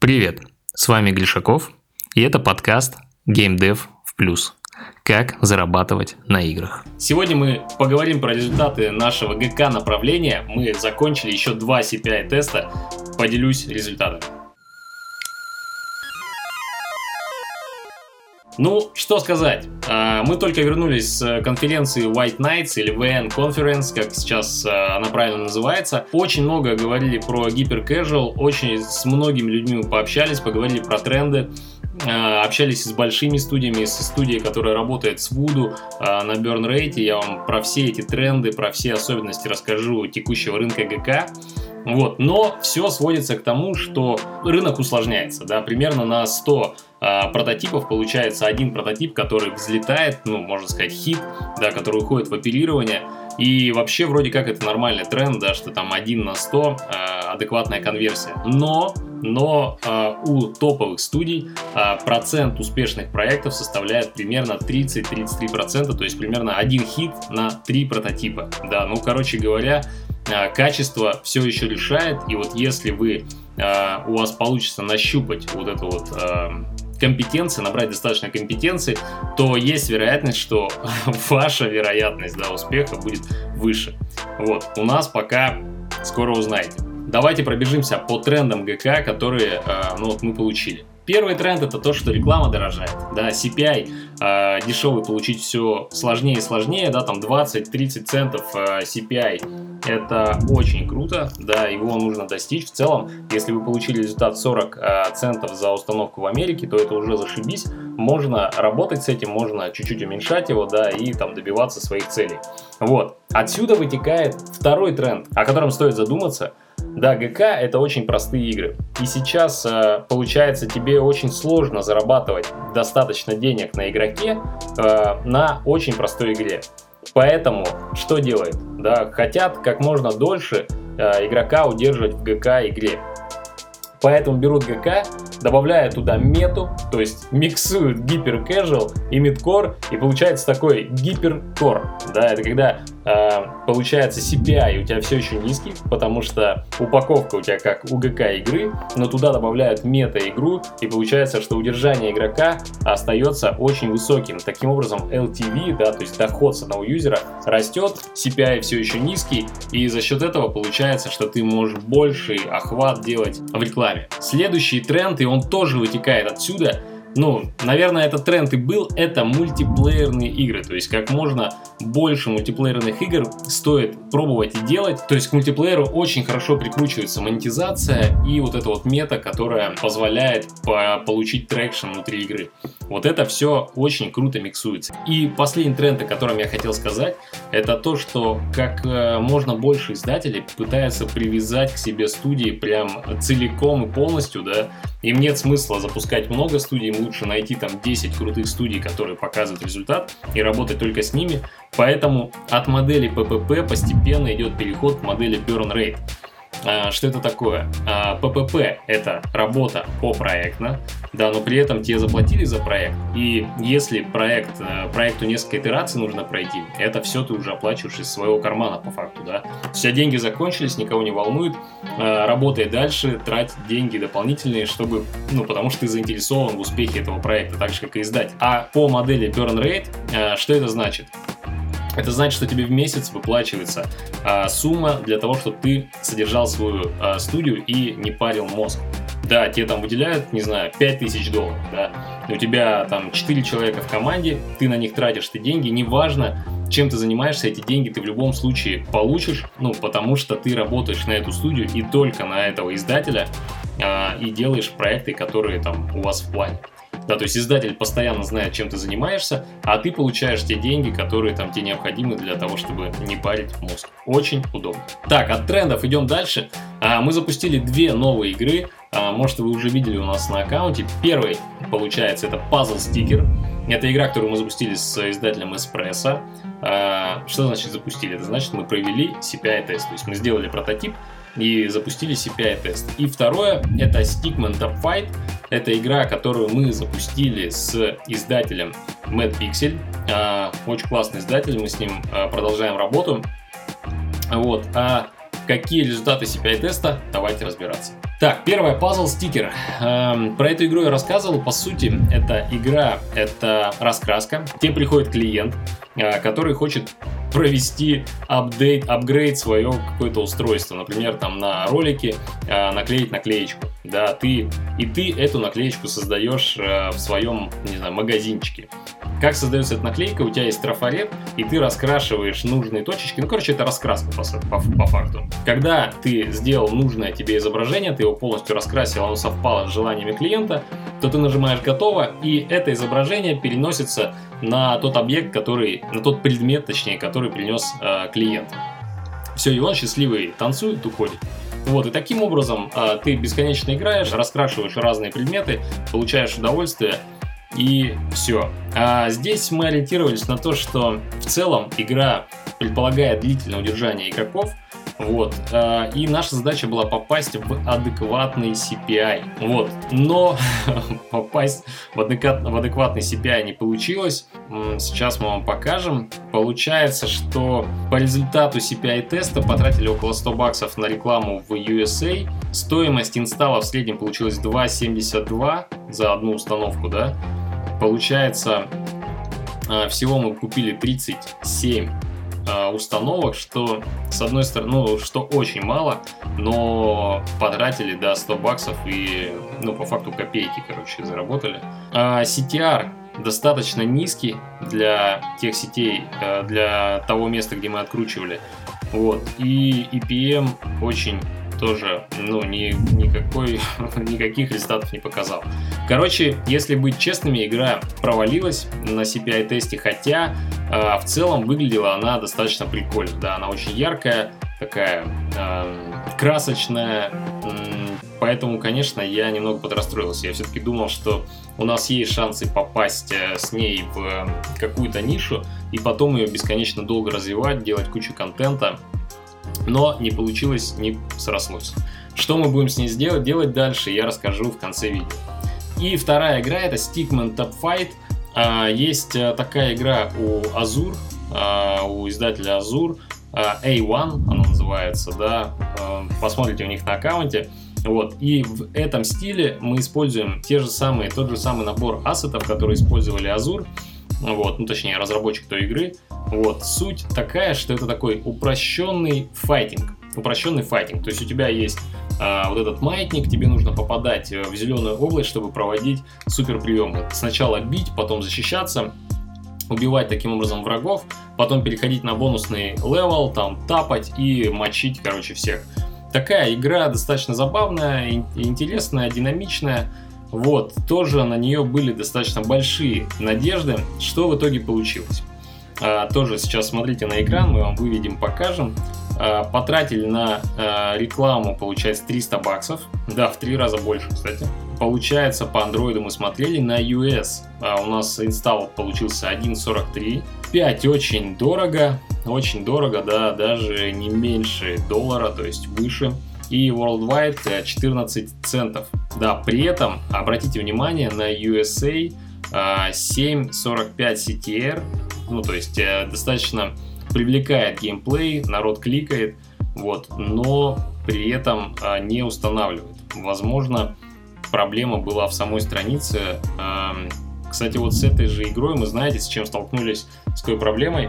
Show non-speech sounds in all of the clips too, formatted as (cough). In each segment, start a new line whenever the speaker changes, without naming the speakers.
Привет, с вами Глишаков, и это подкаст Game Dev в плюс. Как зарабатывать на играх. Сегодня мы поговорим про результаты нашего ГК направления. Мы закончили еще два CPI теста. Поделюсь результатами. Ну, что сказать. А, мы только вернулись с конференции White Nights или VN Conference, как сейчас а, она правильно называется. Очень много говорили про гипер casual, очень с многими людьми пообщались, поговорили про тренды а, общались с большими студиями, с студией, которая работает с Voodoo на Burn Rate. Я вам про все эти тренды, про все особенности расскажу текущего рынка ГК. Вот. Но все сводится к тому, что рынок усложняется. Да? Примерно на 100 а, прототипов получается один прототип, который взлетает, ну, можно сказать, хит, да, который уходит в оперирование. И вообще вроде как это нормальный тренд, да, что там 1 на 100 э, адекватная конверсия. Но, но э, у топовых студий э, процент успешных проектов составляет примерно 30-33%, то есть примерно один хит на 3 прототипа. Да, ну, короче говоря, э, качество все еще решает. И вот если вы, э, у вас получится нащупать вот это вот... Э, компетенции, набрать достаточно компетенции, то есть вероятность, что (laughs) ваша вероятность да, успеха будет выше. Вот, у нас пока скоро узнаете. Давайте пробежимся по трендам ГК, которые э, ну, вот мы получили. Первый тренд это то, что реклама дорожает. Да, CPI э, дешевый получить все сложнее и сложнее, да, там 20-30 центов э, CPI. Это очень круто, да, его нужно достичь. В целом, если вы получили результат 40 э, центов за установку в Америке, то это уже зашибись. Можно работать с этим, можно чуть-чуть уменьшать его, да, и там добиваться своих целей. Вот. Отсюда вытекает второй тренд, о котором стоит задуматься – да, ГК это очень простые игры. И сейчас э, получается тебе очень сложно зарабатывать достаточно денег на игроке э, на очень простой игре. Поэтому что делают? Да, хотят как можно дольше э, игрока удерживать в ГК игре. Поэтому берут ГК, добавляют туда мету, то есть миксуют гипер casual и мидкор, и получается такой гиперкор. Да, это когда получается CPI у тебя все еще низкий, потому что упаковка у тебя как у ГК игры, но туда добавляют мета-игру, и получается, что удержание игрока остается очень высоким. Таким образом, LTV, да, то есть доход с одного юзера растет, CPI все еще низкий, и за счет этого получается, что ты можешь больший охват делать в рекламе. Следующий тренд, и он тоже вытекает отсюда, ну, наверное, этот тренд и был, это мультиплеерные игры. То есть, как можно больше мультиплеерных игр стоит пробовать и делать. То есть, к мультиплееру очень хорошо прикручивается монетизация и вот эта вот мета, которая позволяет по получить traction внутри игры. Вот это все очень круто миксуется. И последний тренд, о котором я хотел сказать, это то, что как э, можно больше издателей пытаются привязать к себе студии прям целиком и полностью, да. Им нет смысла запускать много студий, лучше найти там 10 крутых студий, которые показывают результат, и работать только с ними. Поэтому от модели PPP постепенно идет переход к модели Burn Rate. А, что это такое? ППП а, – это работа по проектно, да, но при этом тебе заплатили за проект, и если проект, э, проекту несколько итераций нужно пройти, это все ты уже оплачиваешь из своего кармана по факту, да. Все деньги закончились, никого не волнует, а, работай дальше, трать деньги дополнительные, чтобы, ну, потому что ты заинтересован в успехе этого проекта, так же, как и издать. А по модели Burn Rate, что это значит? Это значит, что тебе в месяц выплачивается а, сумма для того, чтобы ты содержал свою а, студию и не парил мозг. Да, тебе там выделяют, не знаю, 5000 долларов, да, у тебя там 4 человека в команде, ты на них тратишь ты деньги, неважно, чем ты занимаешься, эти деньги ты в любом случае получишь, ну, потому что ты работаешь на эту студию и только на этого издателя а, и делаешь проекты, которые там у вас в плане. Да, то есть издатель постоянно знает, чем ты занимаешься, а ты получаешь те деньги, которые там тебе необходимы для того, чтобы не парить мозг. Очень удобно. Так, от трендов идем дальше. А, мы запустили две новые игры. А, может, вы уже видели у нас на аккаунте. Первый, получается, это Puzzle Sticker. Это игра, которую мы запустили с издателем Espresso. А, что значит запустили? Это значит, мы провели CPI-тест. То есть мы сделали прототип, и запустили CPI-тест. И второе, это Stickman Top Fight. Это игра, которую мы запустили с издателем Mad Pixel. А, очень классный издатель, мы с ним а, продолжаем работу. Вот. А Какие результаты CPI-теста? Давайте разбираться. Так, первое, пазл стикер. Эм, про эту игру я рассказывал. По сути, это игра, это раскраска. Тебе приходит клиент, который хочет провести апдейт, апгрейд свое какое-то устройство. Например, там на ролике э, наклеить наклеечку. Да, ты и ты эту наклеечку создаешь э, в своем, не знаю, магазинчике. Как создается эта наклейка? У тебя есть трафарет, и ты раскрашиваешь нужные точечки. Ну, короче, это раскраска по, по, по факту. Когда ты сделал нужное тебе изображение, ты его полностью раскрасил, оно совпало с желаниями клиента, то ты нажимаешь «Готово», и это изображение переносится на тот объект, который, на тот предмет, точнее, который принес э, клиент. Все, и он счастливый танцует, уходит. Вот, и таким образом э, ты бесконечно играешь, раскрашиваешь разные предметы, получаешь удовольствие, и все. А здесь мы ориентировались на то, что в целом игра предполагает длительное удержание игроков, вот. А, и наша задача была попасть в адекватный CPI. Вот. Но (laughs) попасть в, адекват, в адекватный CPI не получилось. Сейчас мы вам покажем. Получается, что по результату CPI теста потратили около 100 баксов на рекламу в USA. Стоимость инсталла в среднем получилась 2,72 за одну установку, да. Получается, а, всего мы купили 37 а, установок, что с одной стороны, ну, что очень мало, но потратили, да, 100 баксов и, ну, по факту копейки, короче, заработали. А CTR достаточно низкий для тех сетей, э, для того места, где мы откручивали. Вот. И EPM очень тоже ну, ни, никакой, (laughs) никаких результатов не показал. Короче, если быть честными, игра провалилась на CPI-тесте, хотя э, в целом выглядела она достаточно прикольно. Да, она очень яркая, такая э, красочная, поэтому, конечно, я немного подрастроился. Я все-таки думал, что у нас есть шансы попасть э, с ней в какую-то нишу и потом ее бесконечно долго развивать, делать кучу контента но не получилось, не срослось. Что мы будем с ней сделать, делать дальше, я расскажу в конце видео. И вторая игра это Stickman Top Fight. А, есть э, такая игра у Azure, а, у издателя Azure, а, A1 она называется, да, посмотрите у них на аккаунте. Вот. И в этом стиле мы используем те же самые, тот же самый набор ассетов, которые использовали Azure. Вот, ну точнее разработчик той игры. Вот, суть такая, что это такой упрощенный файтинг. Упрощенный файтинг. То есть у тебя есть вот этот маятник, тебе нужно попадать э, в зеленую область, чтобы проводить супер приемы. Сначала бить, потом защищаться, убивать таким образом врагов, потом переходить на бонусный level, там тапать и мочить, короче, всех. Такая игра достаточно забавная, интересная, динамичная. Вот, тоже на нее были достаточно большие надежды. Что в итоге получилось? А, тоже сейчас смотрите на экран, мы вам выведем, покажем. А, потратили на а, рекламу, получается, 300 баксов. Да, в три раза больше, кстати. Получается, по андроиду мы смотрели на US. А, у нас инсталл получился 1.43. 5 очень дорого, очень дорого, да, даже не меньше доллара, то есть выше. И worldwide 14 центов. Да, при этом, обратите внимание, на USA 7.45 CTR ну, то есть э, достаточно привлекает геймплей, народ кликает, вот, но при этом э, не устанавливает. Возможно, проблема была в самой странице. Кстати, вот с этой же игрой мы знаете, с чем столкнулись, с той проблемой,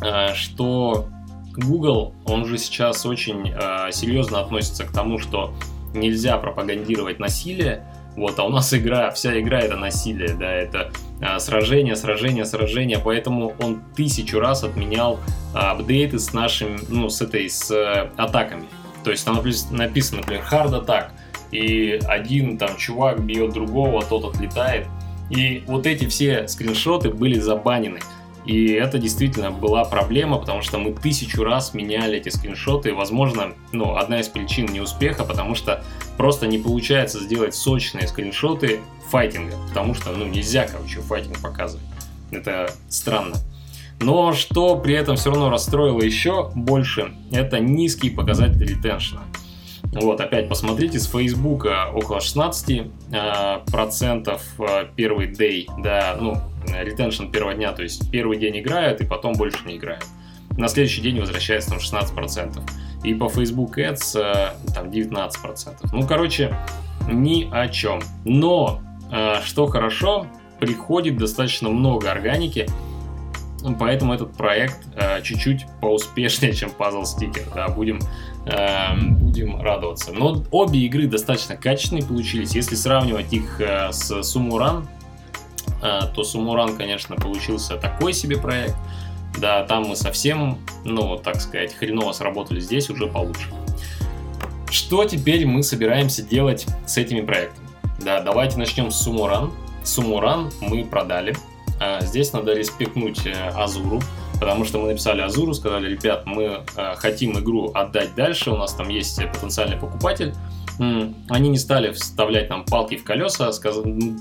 э, что Google, он уже сейчас очень э, серьезно относится к тому, что нельзя пропагандировать насилие, вот, а у нас игра, вся игра это насилие, да, это а, сражение, сражение, сражение, поэтому он тысячу раз отменял а, апдейты с нашим, ну, с этой, с а, атаками. То есть там написано, например, hard attack, и один там чувак бьет другого, тот отлетает. И вот эти все скриншоты были забанены. И это действительно была проблема, потому что мы тысячу раз меняли эти скриншоты. И, возможно, ну, одна из причин неуспеха, потому что просто не получается сделать сочные скриншоты файтинга. Потому что, ну, нельзя, короче, файтинг показывать. Это странно. Но что при этом все равно расстроило еще больше, это низкий показатель ретеншна. Вот, опять посмотрите, с Фейсбука около 16% э, процентов э, первый day, да, ну, ретеншн первого дня, то есть первый день играют и потом больше не играют. На следующий день возвращается там 16%. и по Facebook Ads э, там 19%. Ну, короче, ни о чем. Но, э, что хорошо, приходит достаточно много органики, поэтому этот проект э, чуть-чуть поуспешнее, чем Puzzle Sticker, да, будем, э, будем радоваться. Но обе игры достаточно качественные получились, если сравнивать их с э, то Сумуран, конечно, получился такой себе проект, да, там мы совсем, ну, так сказать, хреново сработали, здесь уже получше. Что теперь мы собираемся делать с этими проектами? Да, давайте начнем с Сумуран. Сумуран мы продали. А, здесь надо респектнуть э, Азуру, потому что мы написали Азуру, сказали, ребят, мы э, хотим игру отдать дальше, у нас там есть потенциальный покупатель. Они не стали вставлять нам палки в колеса,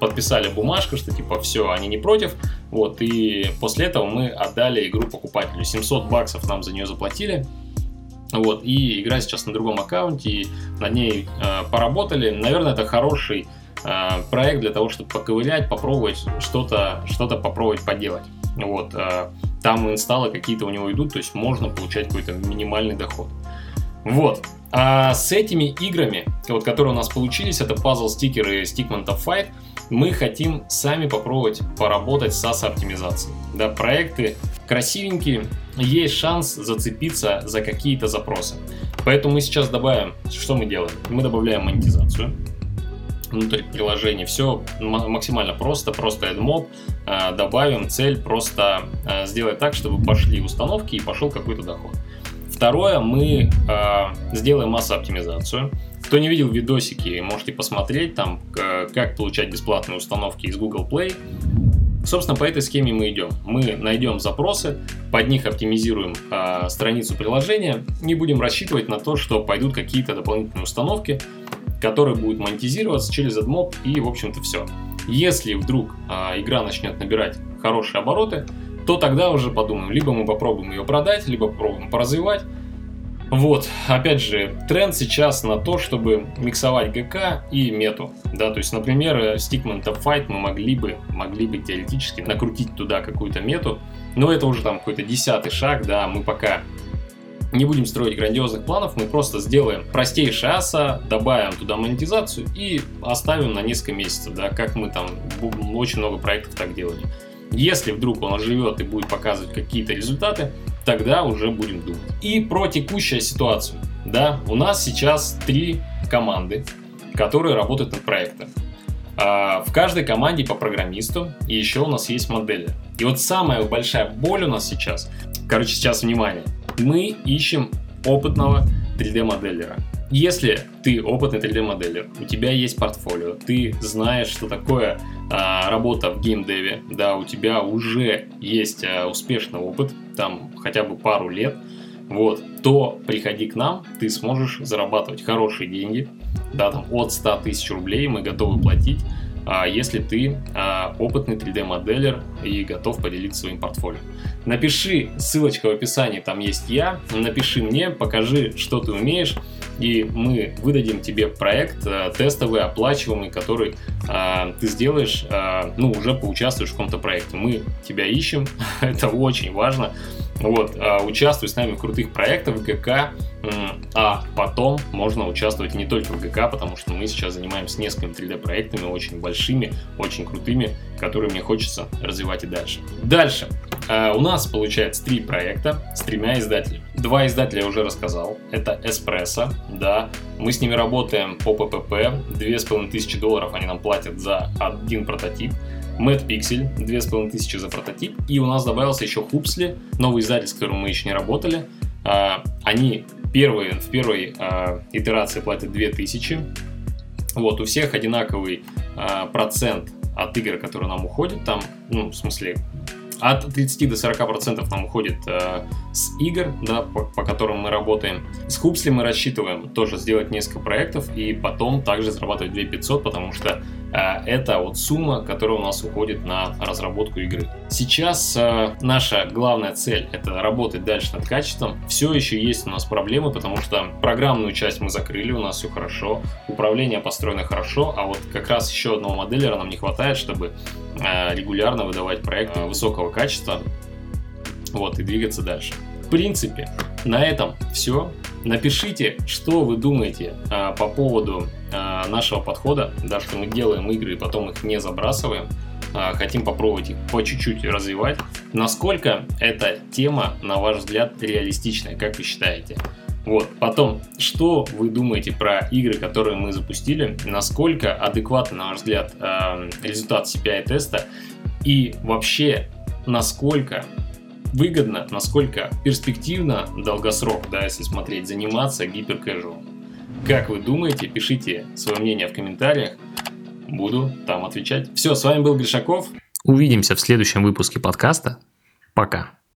подписали бумажку, что типа все, они не против. Вот, и после этого мы отдали игру покупателю. 700 баксов нам за нее заплатили. Вот, и игра сейчас на другом аккаунте, и над ней э, поработали. Наверное, это хороший э, проект для того, чтобы поковырять, попробовать что-то что попробовать поделать. Вот, э, там инсталлы какие-то у него идут, то есть можно получать какой-то минимальный доход. Вот. А с этими играми, вот, которые у нас получились, это Puzzle Sticker и Stickman of Fight, мы хотим сами попробовать поработать с SAS-оптимизацией. Да, проекты красивенькие, есть шанс зацепиться за какие-то запросы. Поэтому мы сейчас добавим, что мы делаем? Мы добавляем монетизацию внутрь приложения. Все максимально просто, просто AdMob. А, добавим цель просто а, сделать так, чтобы пошли установки и пошел какой-то доход. Второе, мы э, сделаем массу-оптимизацию. Кто не видел видосики, можете посмотреть там, как получать бесплатные установки из Google Play. Собственно, по этой схеме мы идем. Мы найдем запросы, под них оптимизируем э, страницу приложения и будем рассчитывать на то, что пойдут какие-то дополнительные установки, которые будут монетизироваться через AdMob и, в общем-то, все. Если вдруг э, игра начнет набирать хорошие обороты, то тогда уже подумаем, либо мы попробуем ее продать, либо попробуем поразвивать. Вот, опять же, тренд сейчас на то, чтобы миксовать ГК и мету, да, то есть, например, Stickman Top Fight мы могли бы, могли бы теоретически накрутить туда какую-то мету, но это уже там какой-то десятый шаг, да, мы пока не будем строить грандиозных планов, мы просто сделаем простейшее аса, добавим туда монетизацию и оставим на несколько месяцев, да, как мы там очень много проектов так делали. Если вдруг он оживет и будет показывать какие-то результаты, тогда уже будем думать. И про текущую ситуацию. Да, у нас сейчас три команды, которые работают над проектом. А, в каждой команде по программисту, и еще у нас есть модели. И вот самая большая боль у нас сейчас, короче, сейчас внимание, мы ищем опытного 3D-моделлера. Если ты опытный 3D-моделлер, у тебя есть портфолио, ты знаешь, что такое работа в геймдеве, да, у тебя уже есть а, успешный опыт, там хотя бы пару лет, вот, то приходи к нам, ты сможешь зарабатывать хорошие деньги, да, там от 100 тысяч рублей мы готовы платить, а, если ты а, опытный 3D-моделер и готов поделиться своим портфолио. Напиши, ссылочка в описании, там есть я, напиши мне, покажи, что ты умеешь, и мы выдадим тебе проект э, тестовый, оплачиваемый, который э, ты сделаешь, э, ну, уже поучаствуешь в каком-то проекте. Мы тебя ищем, (laughs) это очень важно. Вот, э, участвуй с нами в крутых проектах в ГК, а потом можно участвовать не только в ГК, потому что мы сейчас занимаемся несколькими 3D-проектами, очень большими, очень крутыми, которые мне хочется развивать и дальше. Дальше. Э, у нас получается три проекта с тремя издателями. Два издателя я уже рассказал. Это Espresso, да. Мы с ними работаем по ППП. Две с половиной тысячи долларов они нам платят за один прототип. Mad Pixel, тысячи за прототип. И у нас добавился еще Хупсли, новый издатель, с которым мы еще не работали. А, они первые, в первой а, итерации платят 2000. Вот, у всех одинаковый а, процент от игр, которые нам уходят. Там, ну, в смысле, от 30 до 40 процентов нам уходит э, с игр, да, по, по которым мы работаем. С Хупсли мы рассчитываем тоже сделать несколько проектов и потом также зарабатывать 2500, потому что это вот сумма, которая у нас уходит на разработку игры. Сейчас э, наша главная цель это работать дальше над качеством. Все еще есть у нас проблемы, потому что программную часть мы закрыли, у нас все хорошо, управление построено хорошо, а вот как раз еще одного моделера нам не хватает, чтобы э, регулярно выдавать проекты высокого качества вот, и двигаться дальше. В принципе, на этом все. Напишите, что вы думаете а, по поводу нашего подхода, да, что мы делаем игры и потом их не забрасываем. А, хотим попробовать их по чуть-чуть развивать. Насколько эта тема, на ваш взгляд, реалистичная, как вы считаете? Вот. Потом, что вы думаете про игры, которые мы запустили? Насколько адекватно, на ваш взгляд, э, результат CPI-теста? И вообще, насколько выгодно, насколько перспективно долгосрок, да, если смотреть, заниматься гиперкэжуал. Как вы думаете, пишите свое мнение в комментариях, буду там отвечать. Все, с вами был Гришаков.
Увидимся в следующем выпуске подкаста. Пока.